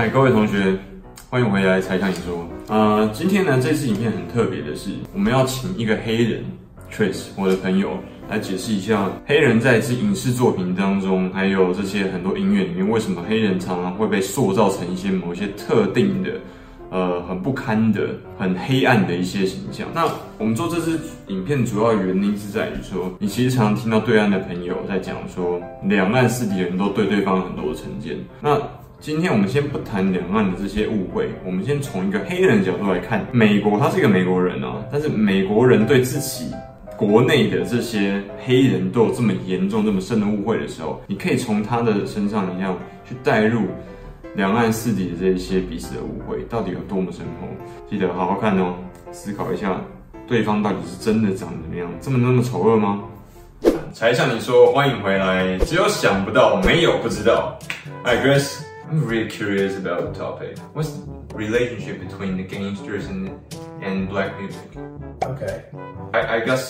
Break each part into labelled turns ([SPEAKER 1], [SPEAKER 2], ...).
[SPEAKER 1] 嗨，各位同学，欢迎回来才看你说。呃，今天呢，这支影片很特别的是，我们要请一个黑人 Trace，我的朋友，来解释一下黑人在这影视作品当中，还有这些很多音乐里面，为什么黑人常常会被塑造成一些某些特定的。呃，很不堪的、很黑暗的一些形象。那我们做这支影片主要原因是在于说，你其实常常听到对岸的朋友在讲说，两岸四地人都对对方很多的成见。那今天我们先不谈两岸的这些误会，我们先从一个黑人的角度来看，美国他是一个美国人啊，但是美国人对自己国内的这些黑人都有这么严重、这么深的误会的时候，你可以从他的身上一样去带入。两岸四地的这一些彼此的误会，到底有多么深厚？记得好好看哦，思考一下，对方到底是真的长怎么样，这么那么丑恶吗？才向你说，欢迎回来。只有想不到，没有不知道。Hi Grace, I'm really curious about the topic. What's the relationship between the gangsters and and black music?
[SPEAKER 2] Okay.
[SPEAKER 1] I I guess.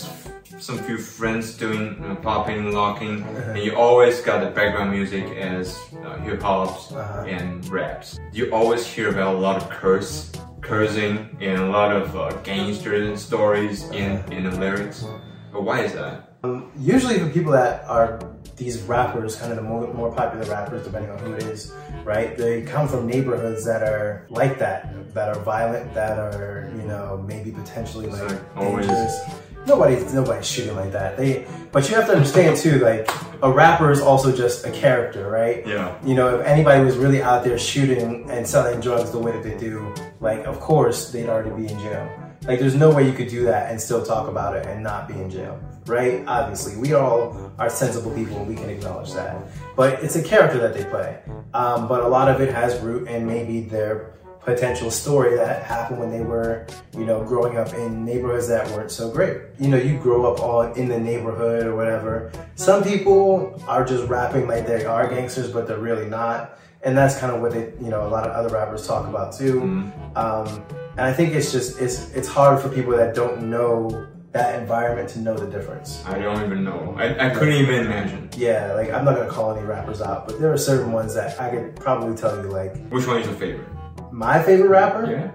[SPEAKER 1] some few friends doing know, popping, locking, and you always got the background music as uh, hip hops uh-huh. and raps. You always hear about a lot of curse, cursing, and a lot of uh, gangster stories in uh-huh. in the lyrics. But why is that?
[SPEAKER 2] Um, usually, the people that are these rappers, kind of the more, more popular rappers, depending on who it is, right? They come from neighborhoods that are like that, that are violent, that are, you know, maybe potentially like, like dangerous. Always nobody's nobody's shooting like that. They, but you have to understand too, like a rapper is also just a character, right?
[SPEAKER 1] Yeah.
[SPEAKER 2] You know, if anybody was really out there shooting and selling drugs the way that they do, like of course they'd already be in jail. Like there's no way you could do that and still talk about it and not be in jail, right? Obviously, we all are sensible people and we can acknowledge that. But it's a character that they play. Um, but a lot of it has root in maybe their potential story that happened when they were, you know, growing up in neighborhoods that weren't so great. You know, you grow up all in the neighborhood or whatever. Some people are just rapping like they are gangsters, but they're really not. And that's kind of what they, you know, a lot of other rappers talk about too. Mm-hmm. Um, and I think it's just, it's, it's hard for people that don't know that environment to know the difference.
[SPEAKER 1] I don't even know. I, I couldn't even imagine.
[SPEAKER 2] Yeah, like I'm not gonna call any rappers out, but there are certain ones that I could probably tell you like.
[SPEAKER 1] Which one is your favorite?
[SPEAKER 2] My favorite rapper
[SPEAKER 1] yeah.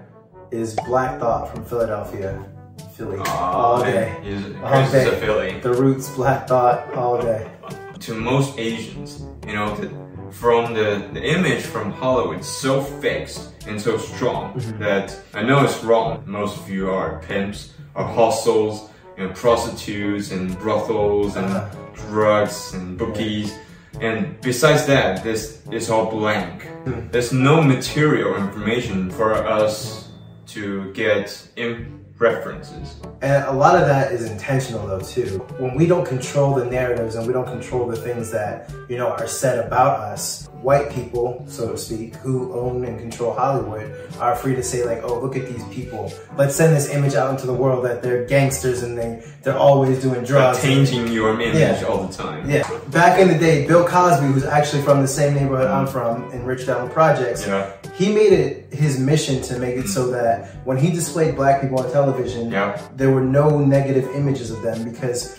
[SPEAKER 2] is Black Thought from Philadelphia, Philly.
[SPEAKER 1] Oh, all day. He's,
[SPEAKER 2] all day.
[SPEAKER 1] a Philly.
[SPEAKER 2] The Roots, Black Thought, all day.
[SPEAKER 1] To most Asians, you know, the, from the, the image from Hollywood, so fixed and so strong mm-hmm. that I know it's wrong. Most of you are pimps, or hostels, you know, prostitutes and brothels and uh-huh. drugs and bookies. And besides that, this is all blank. Hmm. There's no material information for us to get in references.
[SPEAKER 2] And a lot of that is intentional though too. When we don't control the narratives and we don't control the things that, you know, are said about us, white people, so to speak, who own and control Hollywood are free to say like, oh, look at these people. Let's send this image out into the world that they're gangsters and they, they're always doing drugs.
[SPEAKER 1] changing your image yeah. all the time.
[SPEAKER 2] Yeah. Back in the day, Bill Cosby, who's actually from the same neighborhood I'm from in Ridgetown Projects,
[SPEAKER 1] yeah.
[SPEAKER 2] He made it his mission to make it so that when he displayed black people on television,
[SPEAKER 1] yeah.
[SPEAKER 2] there were no negative images of them because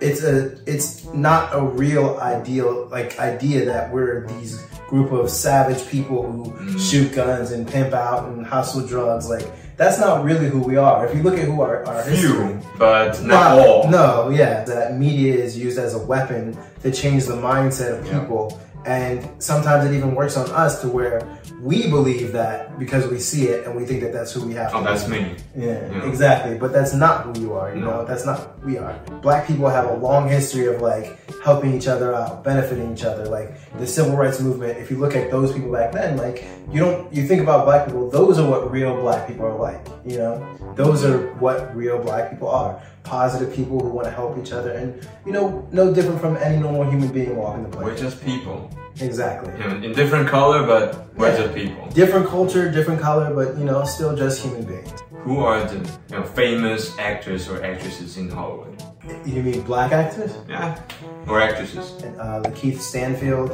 [SPEAKER 2] it's a it's not a real ideal like idea that we're these group of savage people who mm. shoot guns and pimp out and hustle drugs. Like that's not really who we are. If you look at who our, our
[SPEAKER 1] Few,
[SPEAKER 2] history,
[SPEAKER 1] but not, not all.
[SPEAKER 2] No, yeah, that media is used as a weapon to change the mindset of people. Yeah. And sometimes it even works on us to where we believe that because we see it and we think that that's who we have.
[SPEAKER 1] Oh, that's me.
[SPEAKER 2] Yeah, yeah, exactly. But that's not who you are. You no. know, that's not who we are. Black people have a long history of like helping each other out, benefiting each other. Like the civil rights movement. If you look at those people back then, like you don't you think about black people. Those are what real black people are like. You know, those are what real black people are. Positive people who want to help each other, and you know, no different from any normal human being walking the planet.
[SPEAKER 1] We're just people.
[SPEAKER 2] Exactly.
[SPEAKER 1] in different color, but we're yeah. just people.
[SPEAKER 2] Different culture, different color, but you know, still just human beings.
[SPEAKER 1] Who are the you know, famous actors or actresses in Hollywood?
[SPEAKER 2] You mean black actors?
[SPEAKER 1] Yeah, or actresses.
[SPEAKER 2] Uh, Lakeith Stanfield,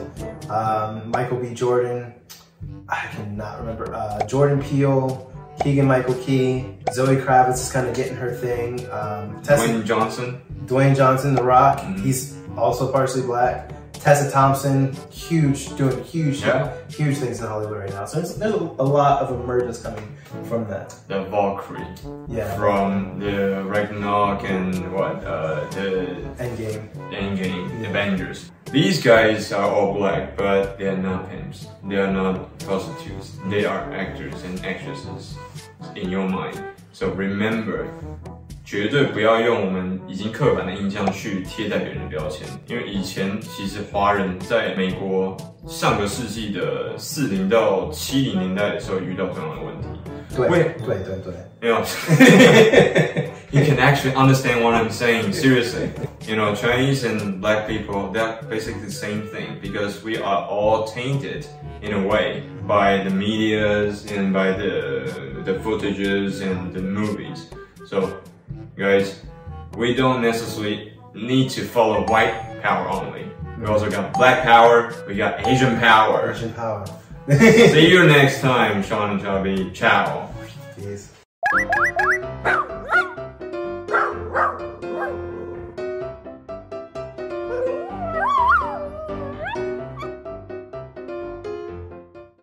[SPEAKER 2] um, Michael B. Jordan. I cannot remember. Uh, Jordan Peele. Keegan Michael Key, Zoe Kravitz is kind of getting her thing. Um,
[SPEAKER 1] Tessa, Dwayne Johnson.
[SPEAKER 2] Dwayne Johnson, The Rock. Mm -hmm. He's also partially black. Tessa Thompson, huge, doing huge,
[SPEAKER 1] Yeah.
[SPEAKER 2] huge things in Hollywood right now. So there's, there's a lot of emergence coming from that.
[SPEAKER 1] The Valkyrie
[SPEAKER 2] Yeah.
[SPEAKER 1] from the Ragnarok and what uh, the
[SPEAKER 2] Endgame.
[SPEAKER 1] Endgame Avengers. These guys are all black, but they are not pimps. They are not prostitutes. They are actors and actresses in your mind. So remember, 绝对不要用我们已经刻板的印象去贴在别人的标签，因为以前其实华人在美国上个世纪的四零到七零年代的时候遇到同样的问题。
[SPEAKER 2] 对
[SPEAKER 1] 喂
[SPEAKER 2] 对对对。
[SPEAKER 1] You know, you can actually understand what I'm saying. Seriously, you know, Chinese and black people, they're basically the same thing because we are all tainted in a way by the medias and by the the footages and the movies. So, guys, we don't necessarily need to follow white power only. We also got black power. We got Asian power.
[SPEAKER 2] Asian power.
[SPEAKER 1] See you next time, Sean and Chubby. Ciao.
[SPEAKER 2] Peace.